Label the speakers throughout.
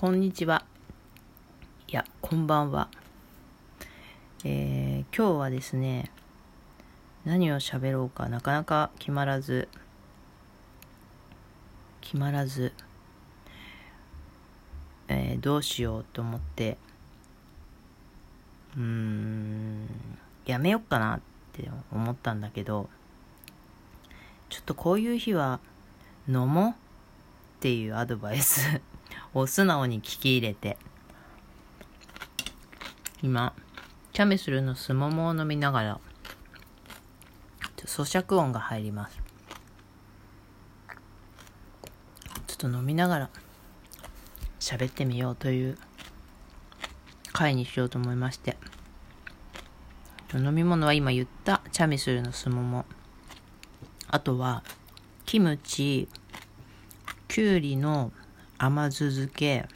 Speaker 1: こんにちは。いや、こんばんは。えー、今日はですね、何を喋ろうかなかなか決まらず、決まらず、えー、どうしようと思って、うーん、やめよっかなって思ったんだけど、ちょっとこういう日は飲もうっていうアドバイスを素直に聞き入れて、今、チャミスルのすももを飲みながら、咀嚼音が入ります。ちょっと飲みながら喋ってみようという回にしようと思いまして。飲み物は今言ったチャミスルのすもも。あとは、キムチ、きゅうりの甘酢漬け、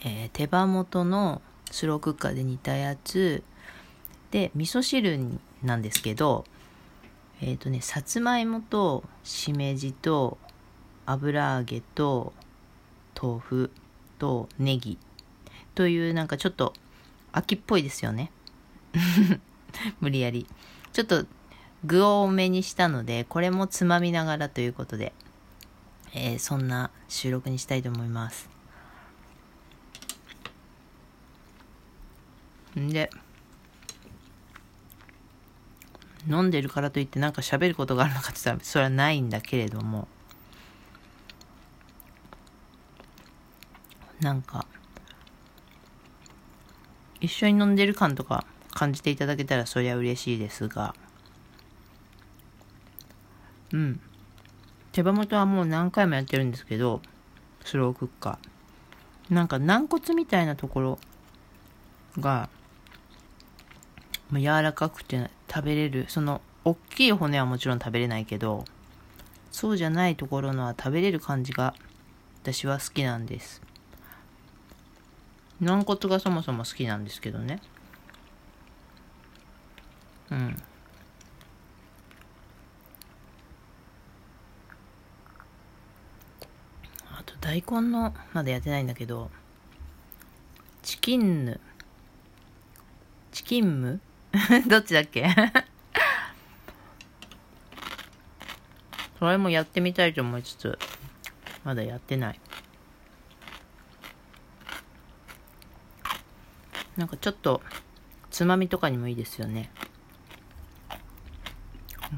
Speaker 1: えー、手羽元のスロークッカーで煮たやつで味噌汁なんですけどえっ、ー、とねさつまいもとしめじと油揚げと豆腐とネギというなんかちょっと秋っぽいですよね。無理やり。ちょっと具を多めにしたのでこれもつまみながらということで。えー、そんな収録にしたいと思います。んで、飲んでるからといってなんか喋ることがあるのかって言ったらそれはないんだけれども、なんか、一緒に飲んでる感とか感じていただけたらそりゃ嬉しいですが、うん。手羽元はもう何回もやってるんですけど、スロークッカー。なんか軟骨みたいなところが、柔らかくて食べれる。その、大きい骨はもちろん食べれないけど、そうじゃないところのは食べれる感じが、私は好きなんです。軟骨がそもそも好きなんですけどね。うん。大根のまだやってないんだけどチキンヌ。チキンム？どっちだっけ？それもやってみたいと思いつつまだやってない。なんかちょっとつまみとかにもいいですよね。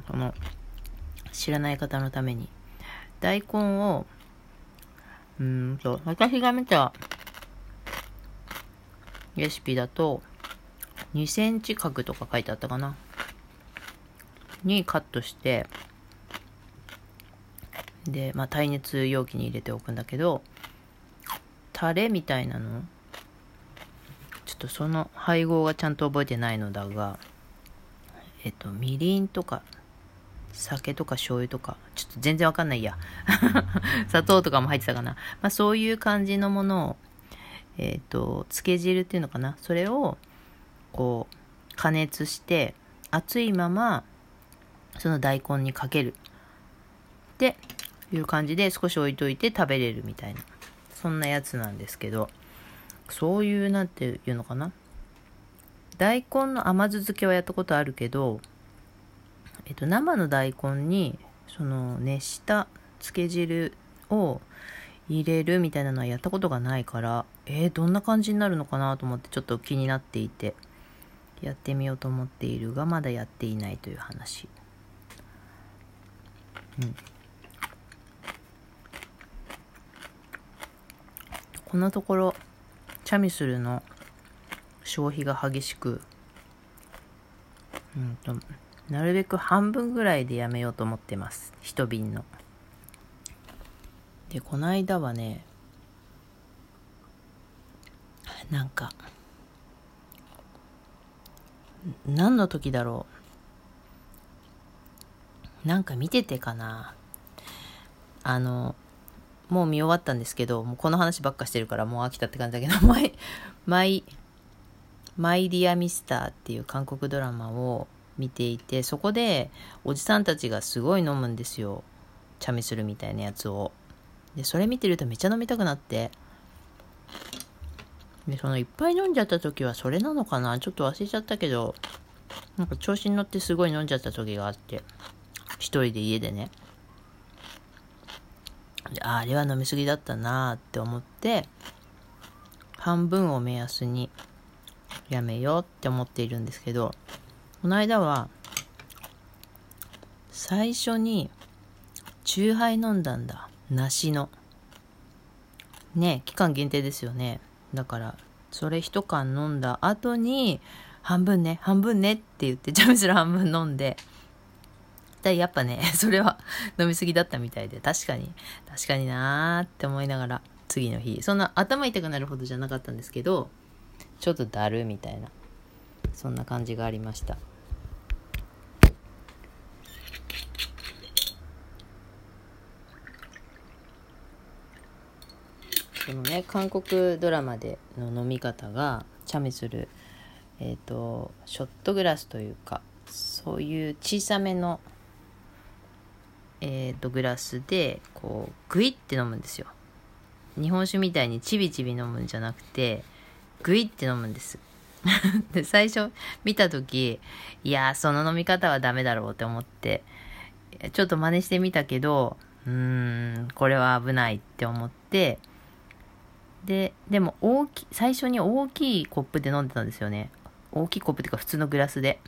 Speaker 1: この知らない方のために。大根をうんと、私が見たレシピだと、2センチ角とか書いてあったかな。にカットして、で、まあ、耐熱容器に入れておくんだけど、タレみたいなのちょっとその配合がちゃんと覚えてないのだが、えっと、みりんとか酒とか醤油とか、ちょっと全然わかんないや。砂糖とかも入ってたかな。まあそういう感じのものを、えっ、ー、と、漬け汁っていうのかな。それを、こう、加熱して、熱いまま、その大根にかける。っていう感じで少し置いといて食べれるみたいな。そんなやつなんですけど、そういう、なんていうのかな。大根の甘酢漬けはやったことあるけど、えっと、生の大根にその熱した漬け汁を入れるみたいなのはやったことがないからえー、どんな感じになるのかなと思ってちょっと気になっていてやってみようと思っているがまだやっていないという話。うん。このところチャミスルの消費が激しくうんとなるべく半分ぐらいでやめようと思ってます。一瓶の。で、この間はね、なんか、何の時だろう。なんか見ててかな。あの、もう見終わったんですけど、もうこの話ばっかしてるからもう飽きたって感じだけど、マイ、マイ、マイディアミスターっていう韓国ドラマを見ていてそこでおじさんたちがすごい飲むんですよ。茶ミするみたいなやつを。でそれ見てるとめっちゃ飲みたくなって。で、そのいっぱい飲んじゃった時はそれなのかな？ちょっと忘れちゃったけど、なんか調子に乗ってすごい飲んじゃった時があって、一人で家でね。ああれは飲みすぎだったなって思って、半分を目安にやめようって思っているんですけど、この間は、最初に、チューハイ飲んだんだ。梨の。ね期間限定ですよね。だから、それ一缶飲んだ後に、半分ね、半分ねって言って、チャミスル半分飲んで、でやっぱね、それは 飲みすぎだったみたいで、確かに、確かになーって思いながら、次の日、そんな頭痛くなるほどじゃなかったんですけど、ちょっとだるみたいな、そんな感じがありました。そのね韓国ドラマでの飲み方がチャミするえっ、ー、とショットグラスというかそういう小さめのえーと、グラスでこうグイって飲むんですよ。日本酒みたいにちびちび飲むんじゃなくてグイって飲むんです。で最初見た時いやその飲み方はダメだろうって思ってちょっと真似してみたけどうーんこれは危ないって思ってで、でも大き、最初に大きいコップで飲んでたんですよね。大きいコップっていうか普通のグラスで。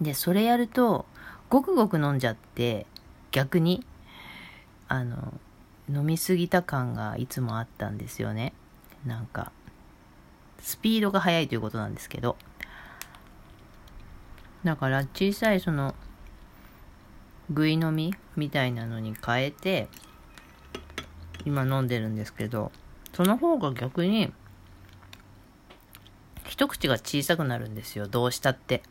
Speaker 1: で、それやると、ごくごく飲んじゃって、逆に、あの、飲みすぎた感がいつもあったんですよね。なんか、スピードが速いということなんですけど。だから小さいその、ぐい飲みみたいなのに変えて、今飲んでるんですけど、その方が逆に、一口が小さくなるんですよ、どうしたって。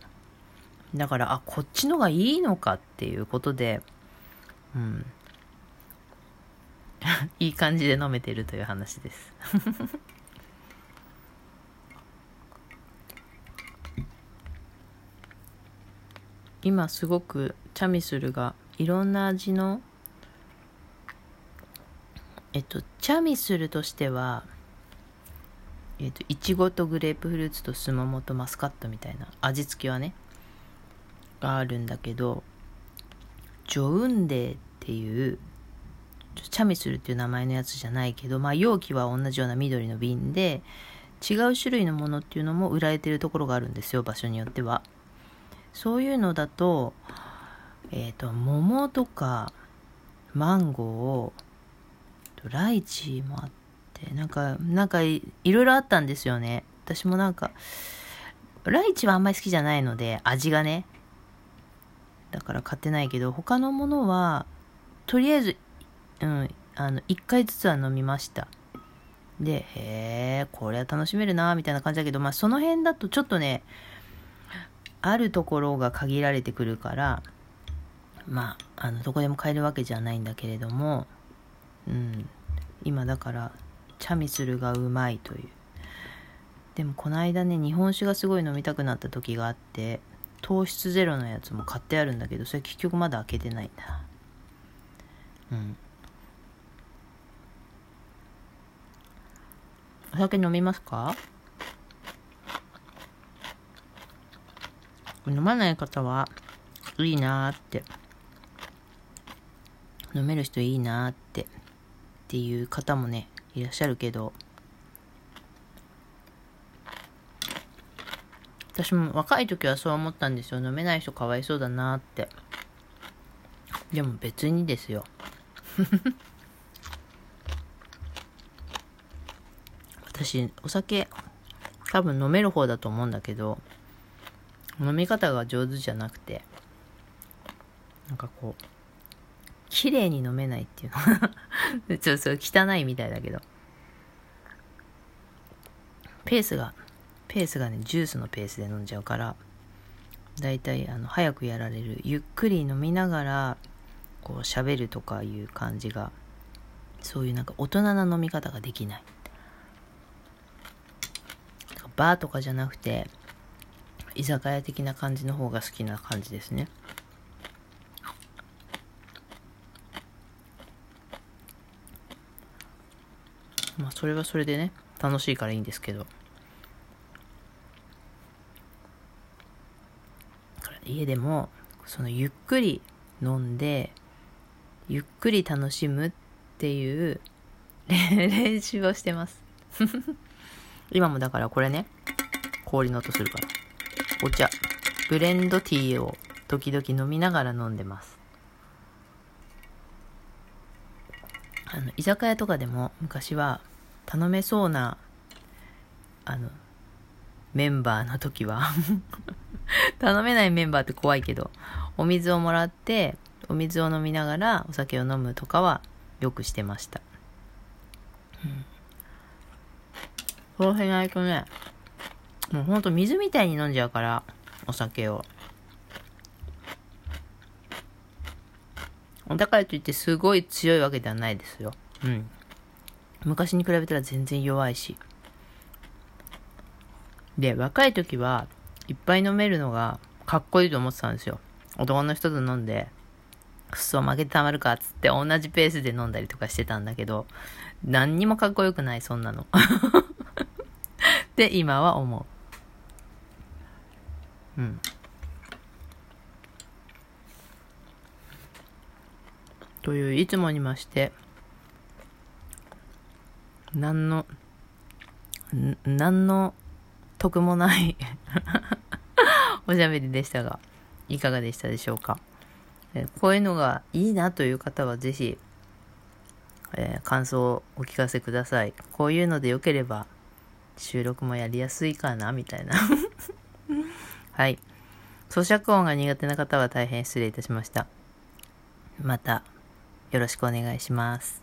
Speaker 1: だから、あ、こっちのがいいのかっていうことで、うん。いい感じで飲めてるという話です。今すごくチャミスルがいろんな味のえっと、チャミスルとしては、えっと、いちごとグレープフルーツとスモモとマスカットみたいな味付けはね、があるんだけど、ジョウンデーっていう、チャミスルっていう名前のやつじゃないけど、まあ容器は同じような緑の瓶で、違う種類のものっていうのも売られてるところがあるんですよ、場所によっては。そういうのだと、えっ、ー、と、桃とかマンゴーをとライチもあってなんかなんかいろいろあったんですよね。私もなんかライチはあんまり好きじゃないので味がね。だから買ってないけど他のものはとりあえずうんあの1回ずつは飲みました。でへえこれは楽しめるなみたいな感じだけどまあその辺だとちょっとねあるところが限られてくるからまああのどこでも買えるわけじゃないんだけれどもうん、今だからチャミスルがうまいという。でもこの間ね日本酒がすごい飲みたくなった時があって糖質ゼロのやつも買ってあるんだけどそれ結局まだ開けてないんだうん。お酒飲みますか？飲まない方はいいなーって。飲める人いいなーって。っていう方もねいらっしゃるけど私も若い時はそう思ったんですよ。飲めない人かわいそうだなって。でも別にですよ。私お酒多分飲める方だと思うんだけど飲み方が上手じゃなくてなんかこう綺麗に飲めないっていうの。ちょっと汚いみたいだけど。ペースが、ペースがね、ジュースのペースで飲んじゃうから、だいたいあの早くやられる。ゆっくり飲みながら、こう喋るとかいう感じが、そういうなんか大人な飲み方ができない。バーとかじゃなくて、居酒屋的な感じの方が好きな感じですね。まあそれはそれでね楽しいからいいんですけど。家でも、そのゆっくり飲んで、ゆっくり楽しむっていう練習をしてます。今もだからこれね、氷の音するから。お茶、ブレンドティーを時々飲みながら飲んでます。あの、居酒屋とかでも昔は頼めそうな、あの、メンバーの時は 頼めないメンバーって怖いけど、お水をもらって、お水を飲みながらお酒を飲むとかはよくしてました。うん。そうしないとね、もうほんと水みたいに飲んじゃうから、お酒を。だからといってすごい強いわけではないですよ。うん。昔に比べたら全然弱いし。で、若い時はいっぱい飲めるのがかっこいいと思ってたんですよ。男の人と飲んで、くそ、負けてたまるかっつって同じペースで飲んだりとかしてたんだけど、何にもかっこよくない、そんなの。って今は思う。うん。という、いつもにまして、何の、何の得もない おしゃべりでしたが、いかがでしたでしょうか？えこういうのがいいなという方はぜひ、えー、感想をお聞かせください。こういうので良ければ収録もやりやすいかなみたいな はい。咀嚼音が苦手な方は大変失礼いたしました。またよろしくお願いします。